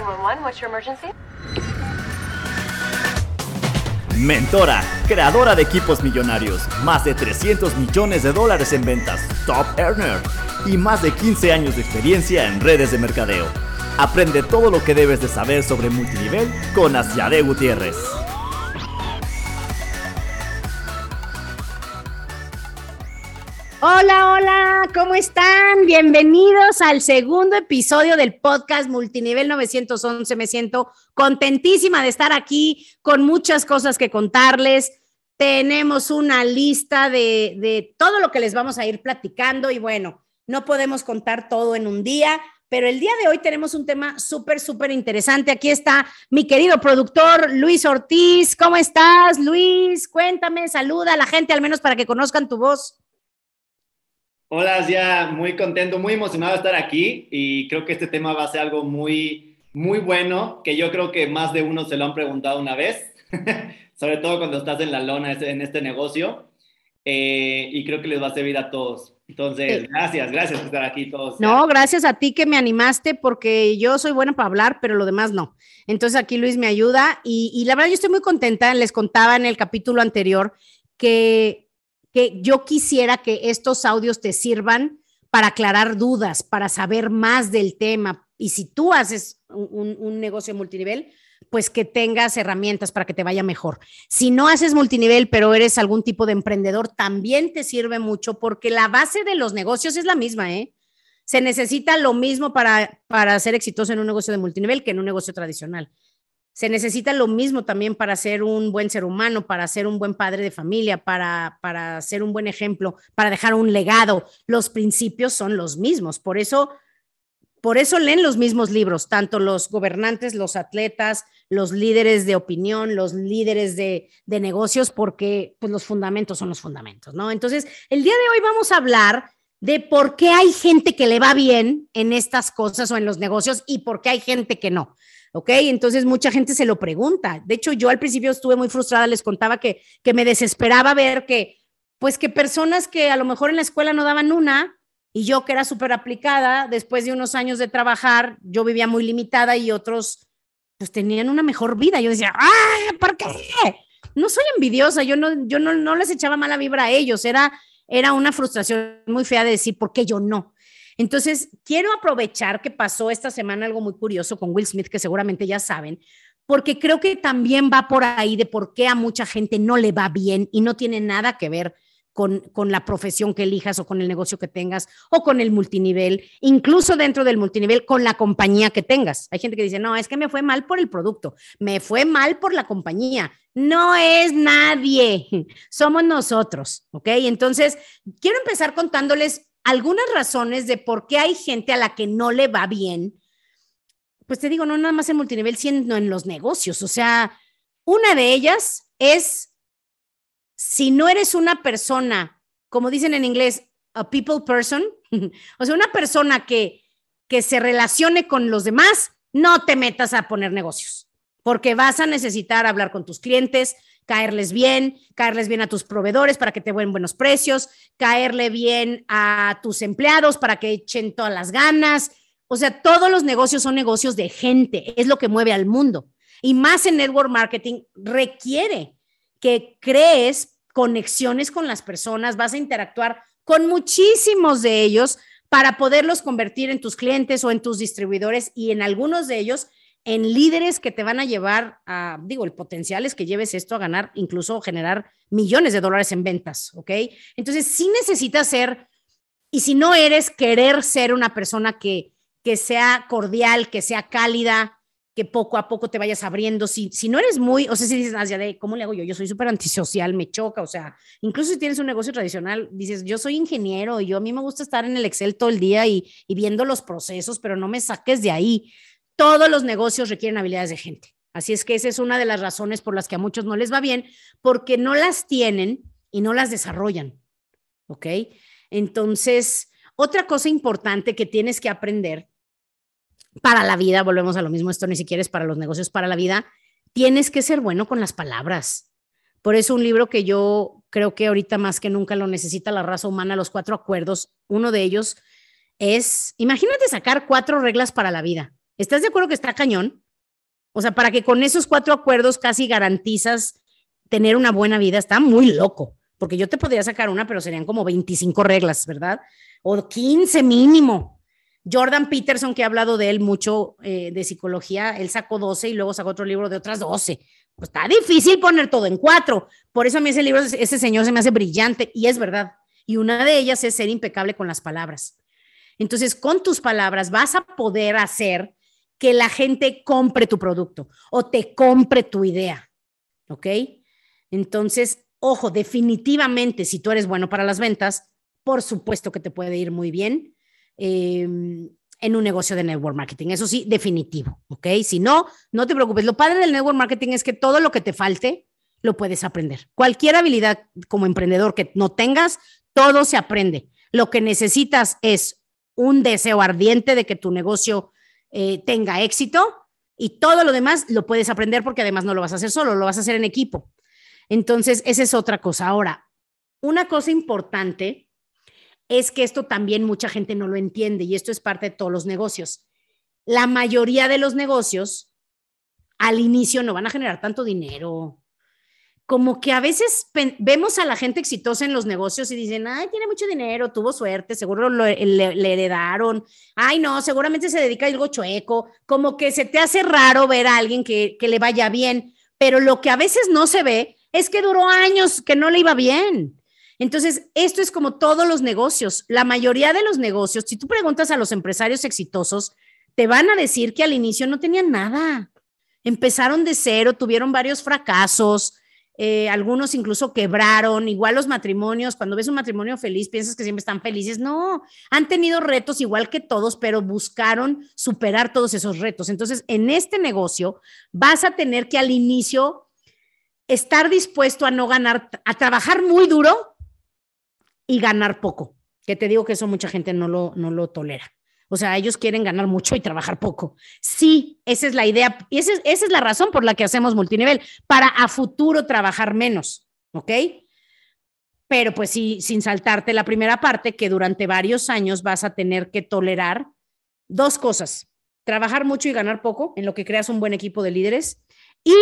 911, what's your emergency? Mentora, creadora de equipos millonarios, más de 300 millones de dólares en ventas, top earner y más de 15 años de experiencia en redes de mercadeo. Aprende todo lo que debes de saber sobre multinivel con Asiade Gutiérrez. Hola, hola, ¿cómo están? Bienvenidos al segundo episodio del podcast Multinivel 911. Me siento contentísima de estar aquí con muchas cosas que contarles. Tenemos una lista de, de todo lo que les vamos a ir platicando y bueno, no podemos contar todo en un día, pero el día de hoy tenemos un tema súper, súper interesante. Aquí está mi querido productor Luis Ortiz. ¿Cómo estás, Luis? Cuéntame, saluda a la gente al menos para que conozcan tu voz. Hola, ya muy contento, muy emocionado de estar aquí y creo que este tema va a ser algo muy, muy bueno, que yo creo que más de uno se lo han preguntado una vez, sobre todo cuando estás en la lona en este negocio, eh, y creo que les va a servir a todos. Entonces, gracias, gracias por estar aquí todos. No, gracias a ti que me animaste porque yo soy buena para hablar, pero lo demás no. Entonces aquí Luis me ayuda y, y la verdad yo estoy muy contenta. Les contaba en el capítulo anterior que que yo quisiera que estos audios te sirvan para aclarar dudas, para saber más del tema. Y si tú haces un, negocio multinivel, pues que tengas herramientas para que te vaya mejor. Si no haces multinivel, pero eres algún tipo de emprendedor, también te sirve mucho porque la base de los negocios es la misma, ¿eh? Se necesita lo mismo para, para ser exitoso en un negocio de multinivel que en un negocio tradicional. Se necesita lo mismo también para ser un buen ser humano, para ser un buen padre de familia, para, para ser un buen ejemplo, para dejar un legado. Los principios son los mismos. Por eso, por eso leen los mismos libros, tanto los gobernantes, los atletas, los líderes de opinión, los líderes de, de negocios, porque pues, los fundamentos son los fundamentos, ¿no? Entonces, el día de hoy vamos a hablar de por qué hay gente que le va bien en estas cosas o en los negocios y por qué hay gente que no. ¿Ok? Entonces mucha gente se lo pregunta. De hecho, yo al principio estuve muy frustrada, les contaba que, que me desesperaba ver que, pues que personas que a lo mejor en la escuela no daban una, y yo que era súper aplicada, después de unos años de trabajar, yo vivía muy limitada y otros pues tenían una mejor vida. Yo decía, ¡ah! ¿Por qué? No soy envidiosa, yo no, yo no, no les echaba mala vibra a ellos, era, era una frustración muy fea de decir, ¿por qué yo no? Entonces, quiero aprovechar que pasó esta semana algo muy curioso con Will Smith, que seguramente ya saben, porque creo que también va por ahí de por qué a mucha gente no le va bien y no tiene nada que ver con, con, la profesión que elijas o con el negocio que tengas o con el multinivel, incluso dentro del multinivel, con la compañía que tengas. Hay gente que dice, no, es que me fue mal por el producto, me fue mal por la compañía. No es nadie, somos nosotros, ¿ok? Entonces, quiero empezar contándoles algunas razones de por qué hay gente a la que no le va bien, pues te digo, no nada más en multinivel, sino en los negocios. O sea, una de ellas es si no eres una persona, como dicen en inglés, a people person, o sea, una persona que, que se relacione con los demás, no te metas a poner negocios, porque vas a necesitar hablar con tus clientes, caerles bien, caerles bien a tus proveedores para que te den buenos precios, caerle bien a tus empleados para que echen todas las ganas. O sea, todos los negocios son negocios de gente, es lo que mueve al mundo. Y más en network marketing requiere que crees conexiones con las personas, vas a interactuar con muchísimos de ellos para poderlos convertir en tus clientes o en tus distribuidores y en algunos de ellos en líderes que te van a llevar a, digo, el potencial es que lleves esto a ganar, incluso generar millones de dólares en ventas, ¿ok? Entonces, sí necesitas ser, y si no eres, querer ser una persona que, que sea cordial, que sea cálida, que poco a poco te vayas abriendo. Si, si no eres muy, o sea, si dices, hacia de, ¿cómo le hago yo? Yo soy súper antisocial, me choca, o sea, incluso si tienes un negocio tradicional, dices, yo soy ingeniero y yo a mí me gusta estar en el Excel todo el día y, y viendo los procesos, pero no me saques de ahí todos los negocios requieren habilidades de gente. Así es que esa es una de las razones por las que a muchos no les va bien, porque no las tienen y no las desarrollan. ¿Ok? Entonces, otra cosa importante que tienes que aprender para la vida, volvemos a lo mismo, esto ni siquiera es para los negocios, para la vida, tienes que ser bueno con las palabras. Por eso un libro que yo creo que ahorita más que nunca lo necesita la raza humana, los cuatro acuerdos, uno de ellos es, imagínate sacar cuatro reglas para la vida ¿Estás de acuerdo que está cañón? O sea, para que con esos cuatro acuerdos casi garantizas tener una buena vida, está muy loco, porque yo te podría sacar una, pero serían como 25 reglas, ¿verdad? O 15 mínimo. Jordan Peterson, que ha hablado de él mucho eh, de psicología, él sacó 12 y luego sacó otro libro de otras 12. Pues está difícil poner todo en cuatro. Por eso a mí ese libro, ese señor se me hace brillante y es verdad. Y una de ellas es ser impecable con las palabras. Entonces, con tus palabras vas a poder hacer que la gente compre tu producto o te compre tu idea. ¿Ok? Entonces, ojo, definitivamente, si tú eres bueno para las ventas, por supuesto que te puede ir muy bien em, en un negocio de network marketing. Eso sí, definitivo. ¿Ok? Si no, no te preocupes. Lo padre del network marketing es que todo lo que te falte, lo puedes aprender. Cualquier habilidad como emprendedor que no tengas, todo se aprende. Lo que necesitas es un deseo ardiente de que tu negocio eh, tenga éxito y todo lo demás lo puedes aprender porque además no lo vas a hacer solo, lo vas a hacer en equipo. Entonces, esa es otra cosa. Ahora, una cosa importante es que esto también mucha gente no lo entiende y esto es parte de todos los negocios. La mayoría de los negocios al inicio no van a generar tanto dinero, como que a veces vemos a la gente exitosa en los negocios y dicen, ay, tiene mucho dinero, tuvo suerte, seguro le, heredaron, ay, no, seguramente se dedica a algo chueco, como que se te hace raro ver a alguien que, que le vaya bien, pero lo que a veces no se ve es que duró años que no le iba bien. Entonces, esto es como todos los negocios. La mayoría de los negocios, si tú preguntas a los empresarios exitosos, te van a decir que al inicio no tenían nada. Empezaron de cero, tuvieron varios fracasos, eh, algunos incluso quebraron, igual los matrimonios, cuando ves un matrimonio feliz piensas que siempre están felices, no, han tenido retos igual que todos, pero buscaron superar todos esos retos. Entonces, en este negocio vas a tener que al inicio estar dispuesto a no ganar, a trabajar muy duro y ganar poco, que te digo que eso mucha gente no lo, no lo tolera. O sea, ellos quieren ganar mucho y trabajar poco. Sí, esa es la idea y esa es, la razón por la que hacemos multinivel, para a futuro trabajar menos, ¿ok? Pero pues sí, sin saltarte la primera parte, que durante varios años vas a tener que tolerar dos cosas, trabajar mucho y ganar poco, en lo que creas un buen equipo de líderes, y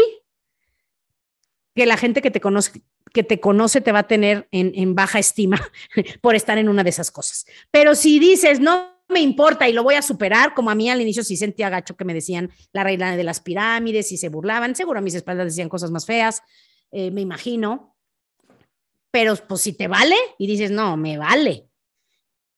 que la gente que te conoce, que te conoce te va a tener en, en baja estima por estar en una de esas cosas. Pero si dices, no, me importa y lo voy a superar, como a mí al inicio sí sentía gacho que me decían la reina de las pirámides y se burlaban, seguro a mis espaldas decían cosas más feas, eh, me imagino, pero pues si te vale y dices, no, me vale.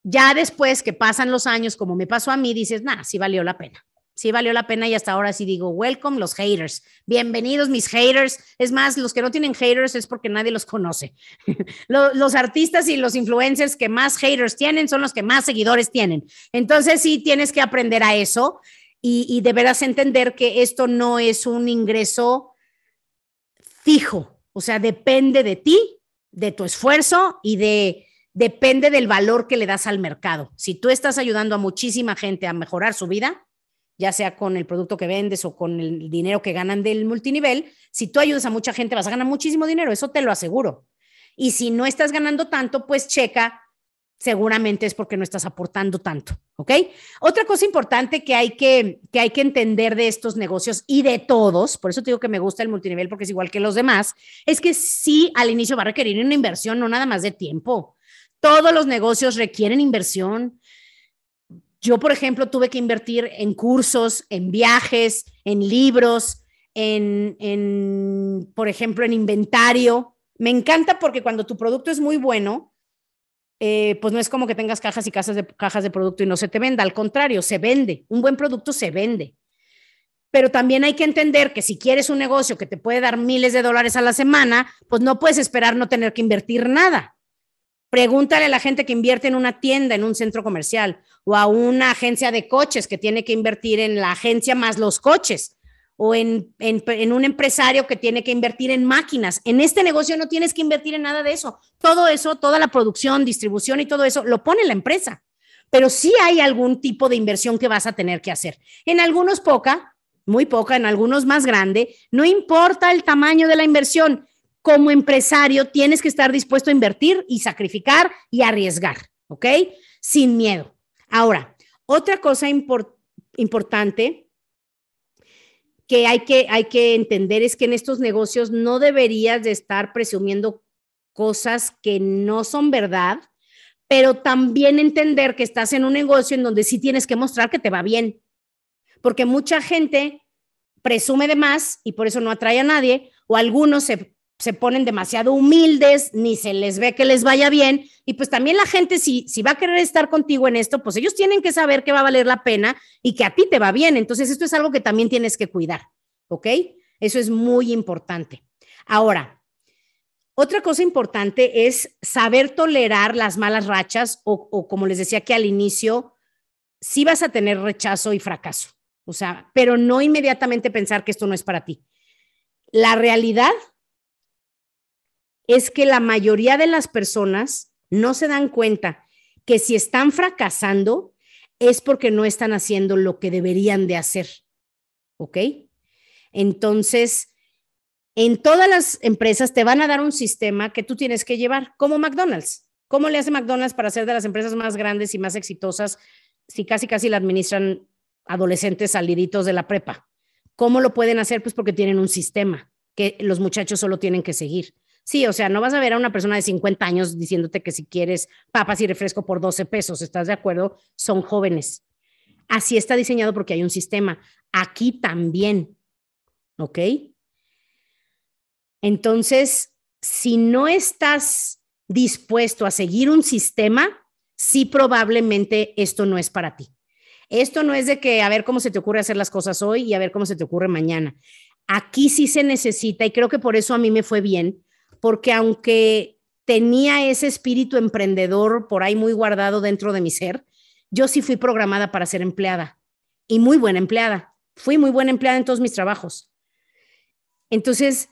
Ya después que pasan los años, como me pasó a mí, dices, nada, sí valió la pena sí valió la pena y hasta ahora sí digo, welcome los haters, bienvenidos mis haters. Es más, los que no tienen haters es porque nadie los conoce. los, artistas y los influencers que más haters tienen son los que más seguidores tienen. Entonces sí tienes que aprender a eso y, y deberás entender que esto no es un ingreso fijo, o sea, depende de ti, de tu esfuerzo y de depende del valor que le das al mercado. Si tú estás ayudando a muchísima gente a mejorar su vida, ya sea con el producto que vendes o con el dinero que ganan del multinivel, si tú ayudas a mucha gente vas a ganar muchísimo dinero, eso te lo aseguro. Y si no estás ganando tanto, pues checa, seguramente es porque no estás aportando tanto, ¿ok? Otra cosa importante que hay que, que hay que entender de estos negocios y de todos, por eso te digo que me gusta el multinivel porque es igual que los demás, es que sí al inicio va a requerir una inversión, no nada más de tiempo. Todos los negocios requieren inversión, yo, por ejemplo, tuve que invertir en cursos, en viajes, en libros, en, por ejemplo, en inventario. Me encanta porque cuando tu producto es muy bueno, eh, pues no es como que tengas cajas y cajas de, cajas de producto y no se te venda, al contrario, se vende. Un buen producto se vende. Pero también hay que entender que si quieres un negocio que te puede dar miles de dólares a la semana, pues no puedes esperar no tener que invertir nada. Pregúntale a la gente que invierte en una tienda, en un centro comercial, o a una agencia de coches que tiene que invertir en la agencia más los coches, o en, en, un empresario que tiene que invertir en máquinas. En este negocio no tienes que invertir en nada de eso. Todo eso, toda la producción, distribución y todo eso lo pone la empresa. Pero sí hay algún tipo de inversión que vas a tener que hacer. En algunos poca, muy poca, en algunos más grande. No importa el tamaño de la inversión como empresario tienes que estar dispuesto a invertir y sacrificar y arriesgar, ¿ok? Sin miedo. Ahora, otra cosa importante que hay, que hay que entender es que en estos negocios no deberías de estar presumiendo cosas que no son verdad, pero también entender que estás en un negocio en donde sí tienes que mostrar que te va bien. Porque mucha gente presume de más y por eso no atrae a nadie, o algunos se, se ponen demasiado humildes, ni se les ve que les vaya bien, y pues también la gente, si, si va a querer estar contigo en esto, pues ellos tienen que saber que va a valer la pena y que a ti te va bien. Entonces, esto es algo que también tienes que cuidar, ¿ok? Eso es muy importante. Ahora, otra cosa importante es saber tolerar las malas rachas o, como les decía que al inicio, sí vas a tener rechazo y fracaso, o sea, pero no inmediatamente pensar que esto no es para ti. La realidad es que la mayoría de las personas no se dan cuenta que si están fracasando es porque no están haciendo lo que deberían de hacer, ¿ok? Entonces, en todas las empresas te van a dar un sistema que tú tienes que llevar, como McDonald's. ¿Cómo le hace McDonald's para ser de las empresas más grandes y más exitosas si casi casi la administran adolescentes saliditos de la prepa? ¿Cómo lo pueden hacer? Pues porque tienen un sistema que los muchachos solo tienen que seguir. Sí, o sea, no vas a ver a una persona de 50 años diciéndote que si quieres papas y refresco por 12 pesos, ¿estás de acuerdo? Son jóvenes. Así está diseñado porque hay un sistema. Aquí también, ¿ok? Entonces, si no estás dispuesto a seguir un sistema, sí probablemente esto no es para ti. Esto no es de que a ver cómo se te ocurre hacer las cosas hoy y a ver cómo se te ocurre mañana. Aquí sí se necesita y creo que por eso a mí me fue bien, porque aunque tenía ese espíritu emprendedor por ahí muy guardado dentro de mi ser, yo sí fui programada para ser empleada y muy buena empleada. Fui muy buena empleada en todos mis trabajos. Entonces,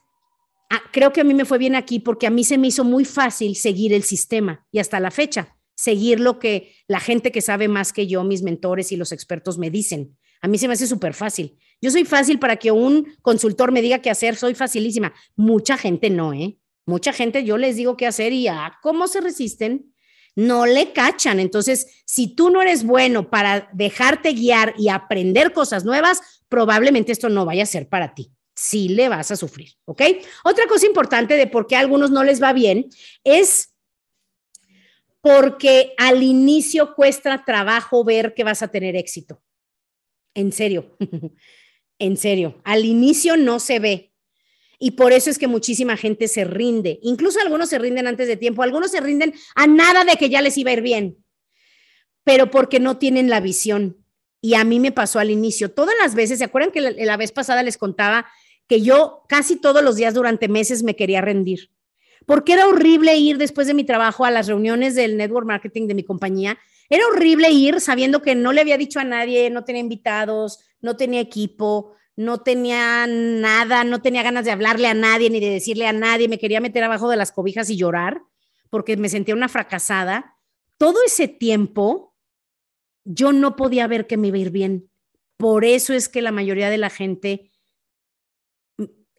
Ah, creo que a mí me fue bien aquí porque a mí se me hizo muy fácil seguir el sistema y hasta la fecha, seguir lo que la gente que sabe más que yo, mis mentores y los expertos me dicen. A mí se me hace súper fácil. Yo soy fácil para que un consultor me diga qué hacer, soy facilísima. Mucha gente no, ¿eh? Mucha gente yo les digo qué hacer y ah, ¿cómo se resisten? No le cachan. Entonces, si tú no eres bueno para dejarte guiar y aprender cosas nuevas, probablemente esto no vaya a ser para ti sí le vas a sufrir, ¿ok? Otra cosa importante de por qué a algunos no les va bien es porque al inicio cuesta trabajo ver que vas a tener éxito. En serio, en serio, al inicio no se ve. Y por eso es que muchísima gente se rinde. Incluso algunos se rinden antes de tiempo, algunos se rinden a nada de que ya les iba a ir bien, pero porque no tienen la visión. Y a mí me pasó al inicio. Todas las veces, ¿se acuerdan que la, vez pasada les contaba que yo casi todos los días durante meses me quería rendir? Porque era horrible ir después de mi trabajo a las reuniones del network marketing de mi compañía. Era horrible ir sabiendo que no le había dicho a nadie, no tenía invitados, no tenía equipo, no tenía nada, no tenía ganas de hablarle a nadie ni de decirle a nadie, me quería meter abajo de las cobijas y llorar porque me sentía una fracasada. Todo ese tiempo yo no podía ver que me iba a ir bien. Por eso es que la mayoría de la gente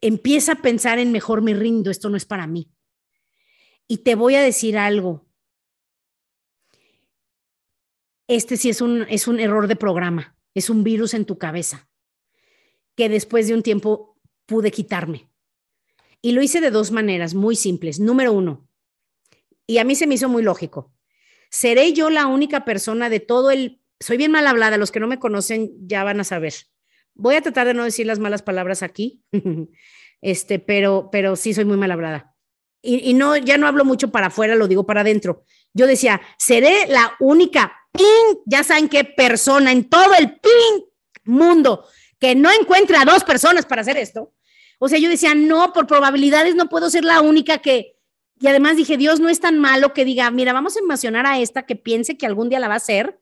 empieza a pensar en mejor me rindo, esto no es para mí. Y te voy a decir algo. Este sí es un, es un error de programa, es un virus en tu cabeza que después de un tiempo pude quitarme. Y lo hice de dos maneras muy simples. Número uno, y a mí se me hizo muy lógico. ¿Seré yo la única persona de todo el... Soy bien mal hablada, los que no me conocen ya van a saber. Voy a tratar de no decir las malas palabras aquí, este, pero, pero sí soy muy mal hablada. Y, no, ya no hablo mucho para afuera, lo digo para adentro. Yo decía, seré la única ping, ya saben qué persona en todo el ping mundo que no encuentre a dos personas para hacer esto. O sea, yo decía, no, por probabilidades no puedo ser la única que, y además dije, Dios no es tan malo que diga, mira, vamos a emocionar a esta que piense que algún día la va a hacer,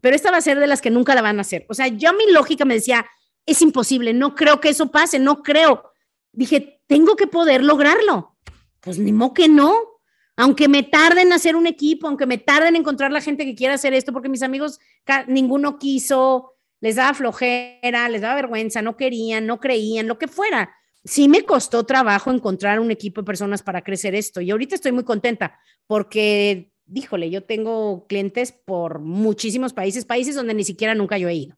pero esta va a ser de las que nunca la van a hacer. O sea, yo mi lógica me decía, es imposible, no creo que eso pase, no creo. Dije, tengo que poder lograrlo. Pues ni modo que no. Aunque me tarden en hacer un equipo, aunque me tarden en encontrar la gente que quiera hacer esto, porque mis amigos, ninguno quiso, les daba flojera, les daba vergüenza, no querían, no creían, lo que fuera sí me costó trabajo encontrar un equipo de personas para crecer esto y ahorita estoy muy contenta porque, díjole, yo tengo clientes por muchísimos países, países donde ni siquiera nunca yo he ido.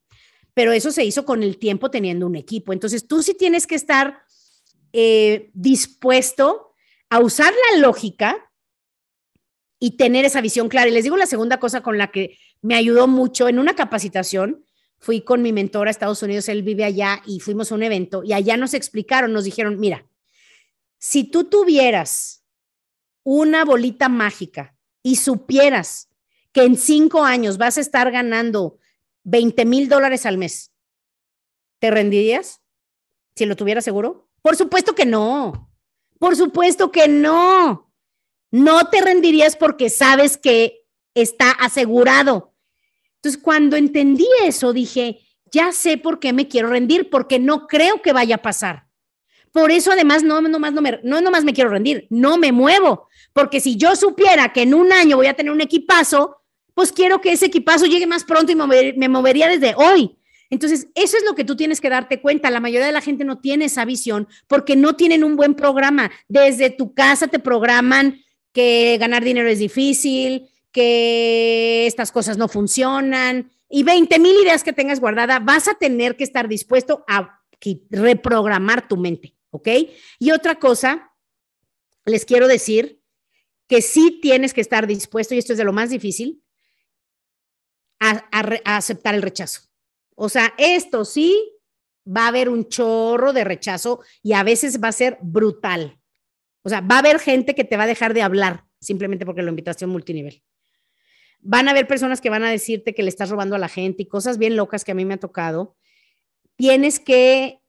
pero eso se hizo con el tiempo teniendo un equipo. Entonces tú sí tienes que estar eh, dispuesto a usar la lógica y tener esa visión clara. Y les digo la segunda cosa con la que me ayudó mucho en una capacitación. Fui con mi mentor a Estados Unidos, él vive allá y fuimos a un evento y allá nos explicaron, nos dijeron, mira, si tú tuvieras una bolita mágica y supieras que en cinco años vas a estar ganando 20 mil dólares al mes, ¿te rendirías? Si lo tuvieras seguro. Por supuesto que no. Por supuesto que no. No te rendirías porque sabes que está asegurado. Entonces, cuando entendí eso, dije, ya sé por qué me quiero rendir, porque no creo que vaya a pasar. Por eso, además, no nomás, no, me, no nomás me quiero rendir, no me muevo, porque si yo supiera que en un año voy a tener un equipazo, pues quiero que ese equipazo llegue más pronto y me movería desde hoy. Entonces, eso es lo que tú tienes que darte cuenta. La mayoría de la gente no tiene esa visión porque no tienen un buen programa. Desde tu casa te programan que ganar dinero es difícil, que estas cosas no funcionan y 20 mil ideas que tengas guardada, vas a tener que estar dispuesto a reprogramar tu mente, ¿ok? Y otra cosa, les quiero decir que sí tienes que estar dispuesto, y esto es de lo más difícil, a aceptar el rechazo. O sea, esto sí va a haber un chorro de rechazo y a veces va a ser brutal. O sea, va a haber gente que te va a dejar de hablar simplemente porque lo invitaste a un multinivel. Van a haber personas que van a decirte que le estás robando a la gente y cosas bien locas que a mí me ha tocado. Tienes que,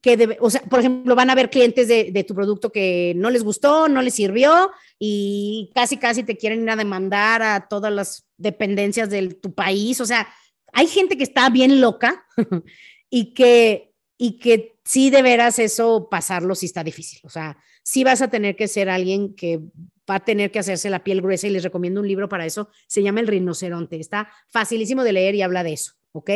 que o sea, por ejemplo, van a haber clientes de, de, tu producto que no les gustó, no les sirvió y casi, casi te quieren ir a demandar a todas las dependencias de tu país. O sea, hay gente que está bien loca y que, y que sí de veras eso pasarlo sí está difícil. O sea, sí vas a tener que ser alguien que va a tener que hacerse la piel gruesa y les recomiendo un libro para eso. Se llama El rinoceronte. Está facilísimo de leer y habla de eso. ¿Ok?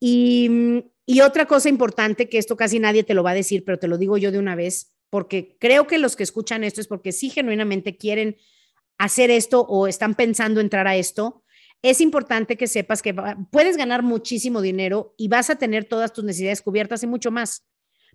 Y, y otra cosa importante que esto casi nadie te lo va a decir, pero te lo digo yo de una vez, porque creo que los que escuchan esto es porque sí genuinamente quieren hacer esto o están pensando entrar a esto es importante que sepas que puedes ganar muchísimo dinero y vas a tener todas tus necesidades cubiertas y mucho más.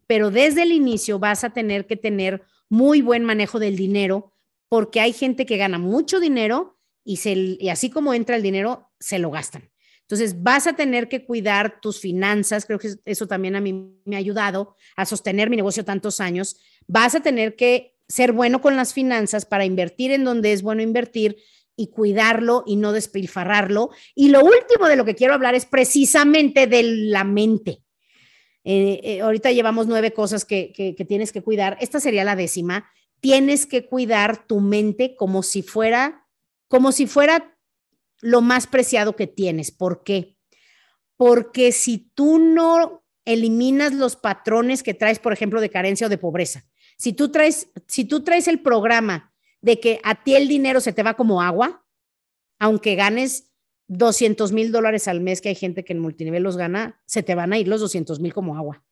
Pero desde el inicio vas a tener que tener muy buen manejo del dinero porque hay gente que gana mucho dinero y, se, y así como entra el dinero, se lo gastan. Entonces vas a tener que cuidar tus finanzas, creo que eso también a mí me ha ayudado a sostener mi negocio tantos años. Vas a tener que ser bueno con las finanzas para invertir en donde es bueno invertir y cuidarlo y no despilfarrarlo. Y lo último de lo que quiero hablar es precisamente de la mente. Eh, eh, ahorita llevamos nueve cosas que, que, tienes que cuidar. Esta sería la décima. Tienes que cuidar tu mente como si fuera, como si fuera lo más preciado que tienes. ¿Por qué? Porque si tú no eliminas los patrones que traes, por ejemplo, de carencia o de pobreza, si tú traes, si tú traes el programa de que a ti el dinero se te va como agua, aunque ganes 200 mil dólares al mes, que hay gente que en multinivel los gana, se te van a ir los 200 mil como agua.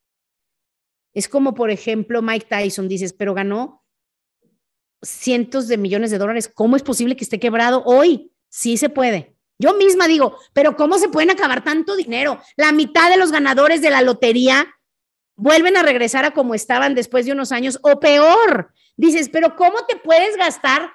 Es como, por ejemplo, Mike Tyson, dices, pero ganó cientos de millones de dólares. ¿Cómo es posible que esté quebrado hoy? Sí se puede. Yo misma digo, pero ¿cómo se pueden acabar tanto dinero? La mitad de los ganadores de la lotería vuelven a regresar a como estaban después de unos años o peor. Dices, pero ¿cómo te puedes gastar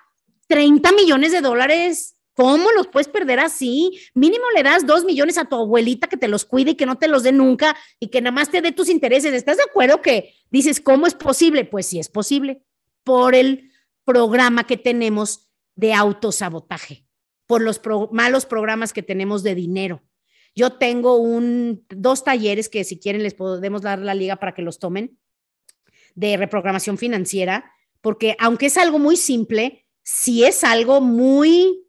30 millones de dólares? ¿Cómo los puedes perder así? Mínimo le das dos millones a tu abuelita que te los cuide y que no te los dé nunca y que nada más te dé tus intereses. ¿Estás de acuerdo que dices, ¿cómo es posible? Pues sí es posible por el programa que tenemos de autosabotaje, por los malos programas que tenemos de dinero. Yo tengo un, dos talleres que si quieren les podemos dar la liga para que los tomen de reprogramación financiera, porque aunque es algo muy simple, sí es algo muy,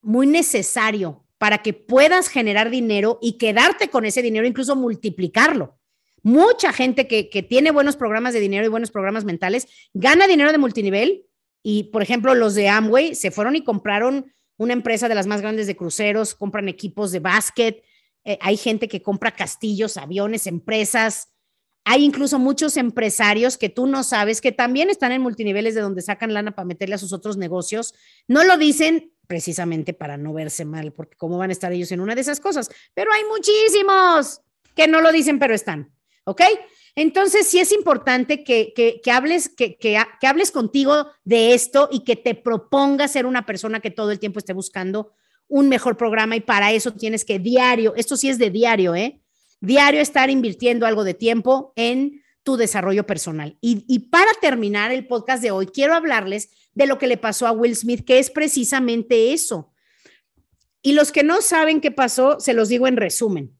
muy necesario para que puedas generar dinero y quedarte con ese dinero, incluso multiplicarlo. Mucha gente que, tiene buenos programas de dinero y buenos programas mentales gana dinero de multinivel y, por ejemplo, los de Amway se fueron y compraron una empresa de las más grandes de cruceros, compran equipos de básquet, eh, hay gente que compra castillos, aviones, empresas. Hay incluso muchos empresarios que tú no sabes que también están en multiniveles de donde sacan lana para meterle a sus otros negocios. No lo dicen precisamente para no verse mal, porque cómo van a estar ellos en una de esas cosas, pero hay muchísimos. que no lo dicen, pero están. ¿Ok? Entonces, sí es importante que, que, hables, que, que, hables contigo de esto y que te propongas ser una persona que todo el tiempo esté buscando un mejor programa y para eso tienes que diario, esto sí es de diario, ¿eh? Diario estar invirtiendo algo de tiempo en tu desarrollo personal. Y, y para terminar el podcast de hoy, quiero hablarles de lo que le pasó a Will Smith, que es precisamente eso. Y los que no saben qué pasó, se los digo en resumen.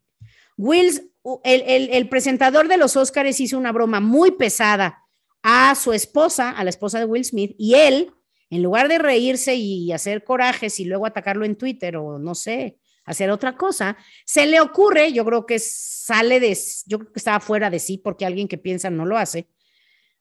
Will, el, presentador de los Oscars hizo una broma muy pesada a su esposa, a la esposa de Will Smith, y él, en lugar de reírse y hacer corajes y luego atacarlo en Twitter o no sé, hacer otra cosa, se le ocurre, yo creo que sale de, yo creo que estaba fuera de sí porque alguien que piensa no lo hace,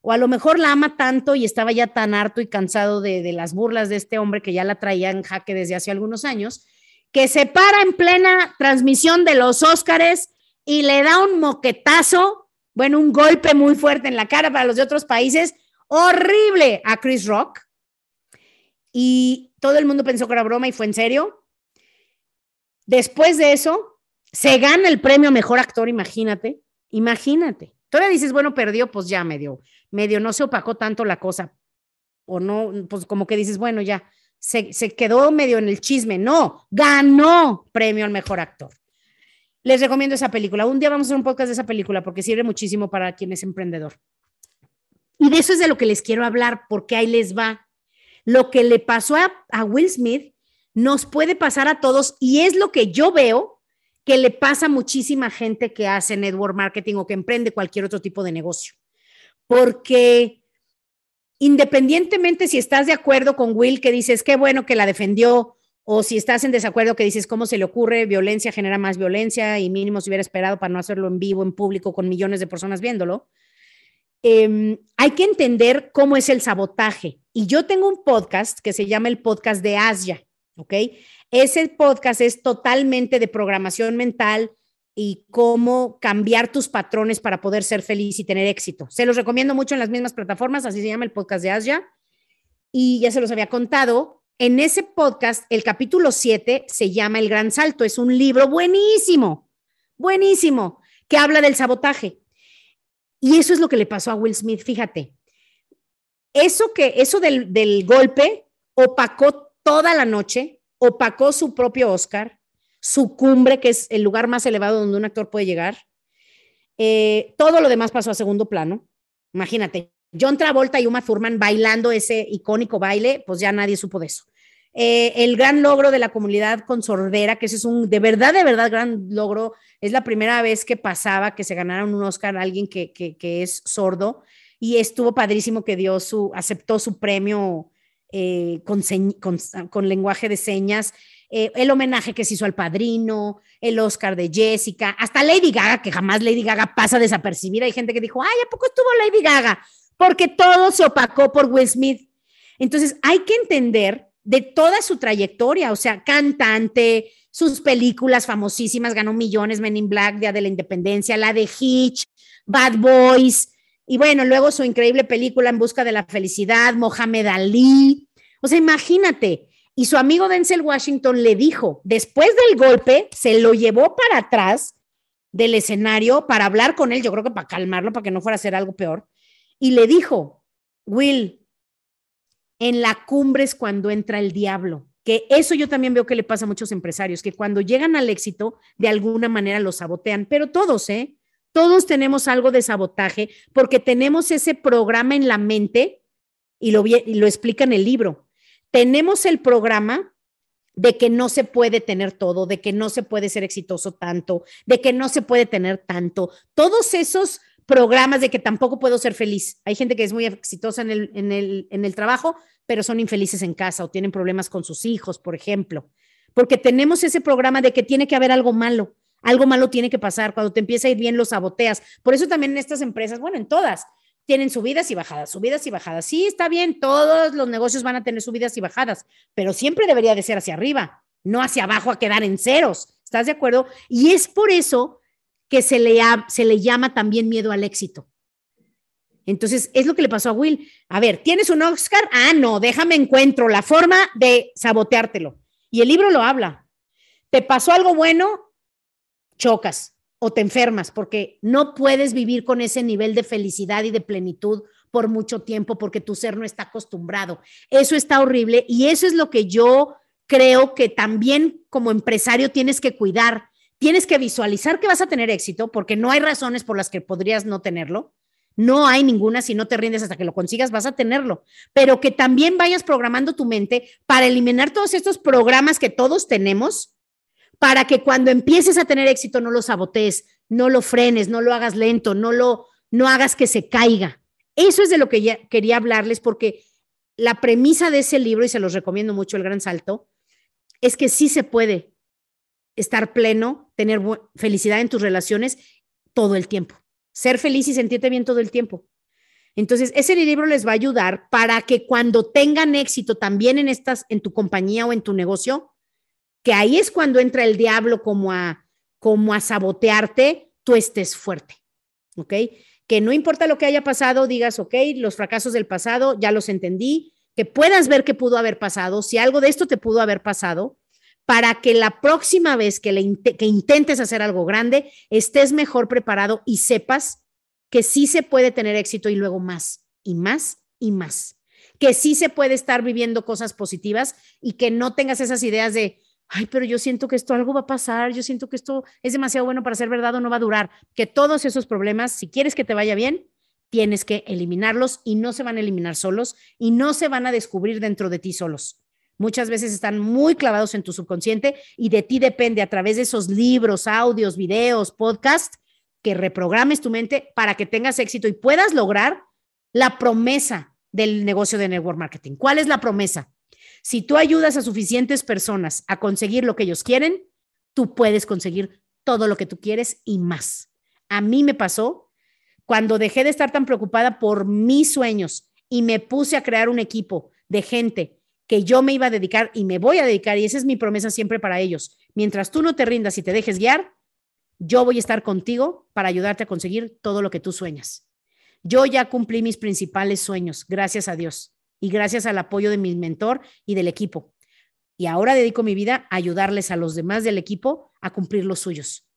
o a lo mejor la ama tanto y estaba ya tan harto y cansado de, de las burlas de este hombre que ya la traía en jaque desde hace algunos años, que se para en plena transmisión de los Óscares y le da un moquetazo, bueno, un golpe muy fuerte en la cara para los de otros países, horrible a Chris Rock. Y todo el mundo pensó que era broma y fue en serio. Después de eso, se gana el premio Mejor Actor, imagínate, imagínate. Todavía dices, bueno, perdió, pues ya medio, medio no se opacó tanto la cosa. O no, pues como que dices, bueno, ya, se, se quedó medio en el chisme. No, ganó premio al Mejor Actor. Les recomiendo esa película. Un día vamos a hacer un podcast de esa película porque sirve muchísimo para quien es emprendedor. Y de eso es de lo que les quiero hablar, porque ahí les va. Lo que le pasó a, Will Smith nos puede pasar a todos y es lo que yo veo que le pasa a muchísima gente que hace network marketing o que emprende cualquier otro tipo de negocio. Porque independientemente si estás de acuerdo con Will que dices, qué bueno que la defendió, o si estás en desacuerdo que dices, ¿cómo se le ocurre? Violencia genera más violencia y mínimo se hubiera esperado para no hacerlo en vivo, en público, con millones de personas viéndolo. Em, hay que entender cómo es el sabotaje. Y yo tengo un podcast que se llama el podcast de Asia, ¿ok? Ese podcast es totalmente de programación mental y cómo cambiar tus patrones para poder ser feliz y tener éxito. Se los recomiendo mucho en las mismas plataformas, así se llama el podcast de Asia. Y ya se los había contado, en ese podcast, el capítulo 7 se llama El Gran Salto. Es un libro buenísimo, buenísimo, que habla del sabotaje. Y eso es lo que le pasó a Will Smith, fíjate. Eso que, eso del, golpe opacó toda la noche, opacó su propio Oscar, su cumbre, que es el lugar más elevado donde un actor puede llegar. Eh, todo lo demás pasó a segundo plano. Imagínate, John Travolta y Uma Thurman bailando ese icónico baile, pues ya nadie supo de eso. Eh, el gran logro de la comunidad con sordera, que ese es un de verdad, de verdad gran logro. Es la primera vez que pasaba que se ganara un Oscar a alguien que, es sordo y estuvo padrísimo que dio su, aceptó su premio eh, con, con, lenguaje de señas. Eh, el homenaje que se hizo al padrino, el Oscar de Jessica, hasta Lady Gaga, que jamás Lady Gaga pasa desapercibida. Hay gente que dijo, ay, ¿a poco estuvo Lady Gaga? Porque todo se opacó por Will Smith. Entonces, hay que entender de toda su trayectoria, o sea, cantante, sus películas famosísimas, ganó millones, Men in Black, Día de la Independencia, la de Hitch, Bad Boys, y bueno, luego su increíble película En Busca de la Felicidad, Mohamed Ali. O sea, imagínate. Y su amigo Denzel Washington le dijo, después del golpe, se lo llevó para atrás del escenario para hablar con él, yo creo que para calmarlo, para que no fuera a hacer algo peor y le dijo, Will, en la cumbre es cuando entra el diablo, que eso yo también veo que le pasa a muchos empresarios, que cuando llegan al éxito, de alguna manera lo sabotean, pero todos, ¿eh? Todos tenemos algo de sabotaje porque tenemos ese programa en la mente y lo, y lo explica en el libro. Tenemos el programa de que no se puede tener todo, de que no se puede ser exitoso tanto, de que no se puede tener tanto. Todos esos programas de que tampoco puedo ser feliz. Hay gente que es muy exitosa en el, en el, en el trabajo, pero son infelices en casa o tienen problemas con sus hijos, por ejemplo. Porque tenemos ese programa de que tiene que haber algo malo. Algo malo tiene que pasar. Cuando te empieza a ir bien, lo saboteas. Por eso también en estas empresas, bueno, en todas, tienen subidas y bajadas, subidas y bajadas. Sí, está bien, todos los negocios van a tener subidas y bajadas, pero siempre debería de ser hacia arriba, no hacia abajo a quedar en ceros. ¿Estás de acuerdo? Y es por eso que se le, se le llama también miedo al éxito. Entonces, es lo que le pasó a Will. A ver, ¿tienes un Oscar? Ah, no, déjame encuentro la forma de saboteártelo. Y el libro lo habla. ¿Te pasó algo bueno? Chocas. o te enfermas, porque no puedes vivir con ese nivel de felicidad y de plenitud por mucho tiempo porque tu ser no está acostumbrado. Eso está horrible y eso es lo que yo creo que también como empresario tienes que cuidar. Tienes que visualizar que vas a tener éxito porque no hay razones por las que podrías no tenerlo. No hay ninguna, si no te rindes hasta que lo consigas, vas a tenerlo. Pero que también vayas programando tu mente para eliminar todos estos programas que todos tenemos, para que cuando empieces a tener éxito no lo sabotees, no lo frenes, no lo hagas lento, no lo no hagas que se caiga. Eso es de lo que ya quería hablarles porque la premisa de ese libro, y se los recomiendo mucho, El Gran Salto, es que sí se puede estar pleno, tener felicidad en tus relaciones todo el tiempo, ser feliz y sentirte bien todo el tiempo. Entonces, ese libro les va a ayudar para que cuando tengan éxito también en estas, en tu compañía o en tu negocio, que ahí es cuando entra el diablo como a, como a sabotearte, tú estés fuerte. ¿Ok? que no importa lo que haya pasado, digas, ok, los fracasos del pasado ya los entendí, que puedas ver qué pudo haber pasado, si algo de esto te pudo haber pasado, para que la próxima vez que, le intentes hacer algo grande, estés mejor preparado y sepas que sí se puede tener éxito y luego más y más y más. Que sí se puede estar viviendo cosas positivas y que no tengas esas ideas de, ay, pero yo siento que esto algo va a pasar, yo siento que esto es demasiado bueno para ser verdad o no va a durar, que todos esos problemas, si quieres que te vaya bien, tienes que eliminarlos y no se van a eliminar solos y no se van a descubrir dentro de ti solos. Muchas veces están muy clavados en tu subconsciente y de ti depende a través de esos libros, audios, videos, podcasts, que reprogrames tu mente para que tengas éxito y puedas lograr la promesa del negocio de network marketing. ¿Cuál es la promesa? Si tú ayudas a suficientes personas a conseguir lo que ellos quieren, tú puedes conseguir todo lo que tú quieres y más. A mí me pasó cuando dejé de estar tan preocupada por mis sueños y me puse a crear un equipo de gente que yo me iba a dedicar y me voy a dedicar, y esa es mi promesa siempre para ellos. Mientras tú no te rindas y te dejes guiar, yo voy a estar contigo para ayudarte a conseguir todo lo que tú sueñas. Yo ya cumplí mis principales sueños, gracias a Dios y gracias al apoyo de mi mentor y del equipo. Y ahora dedico mi vida a ayudarles a los demás del equipo a cumplir los suyos.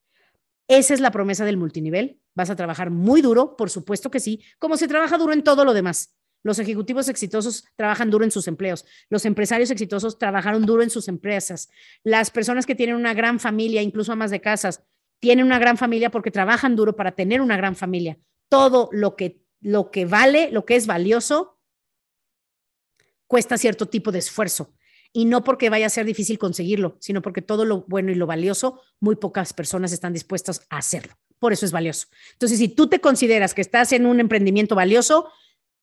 Esa es la promesa del multinivel. Vas a trabajar muy duro, por supuesto que sí, como se trabaja duro en todo lo demás. Los ejecutivos exitosos trabajan duro en sus empleos. Los empresarios exitosos trabajaron duro en sus empresas. Las personas que tienen una gran familia, incluso amas de casas, tienen una gran familia porque trabajan duro para tener una gran familia. Todo lo que, lo que vale, lo que es valioso, cuesta cierto tipo de esfuerzo. Y no porque vaya a ser difícil conseguirlo, sino porque todo lo bueno y lo valioso, muy pocas personas están dispuestas a hacerlo. Por eso es valioso. Entonces, si tú te consideras que estás en un emprendimiento valioso,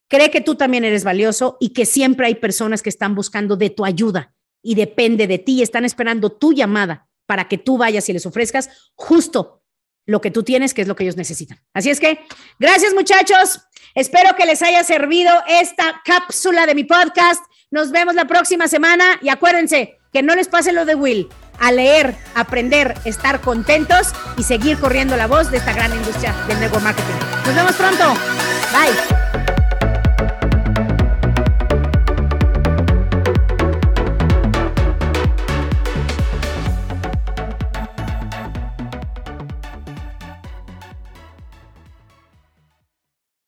cree que tú también eres valioso y que siempre hay personas que están buscando de tu ayuda y depende de ti, están esperando tu llamada para que tú vayas y les ofrezcas justo lo que tú tienes, que es lo que ellos necesitan. Así es que, gracias muchachos. Espero que les haya servido esta cápsula de mi podcast. Nos vemos la próxima semana y acuérdense que no les pase lo de Will. A leer, aprender, estar contentos y seguir corriendo la voz de esta gran industria del network marketing. Nos vemos pronto. Bye.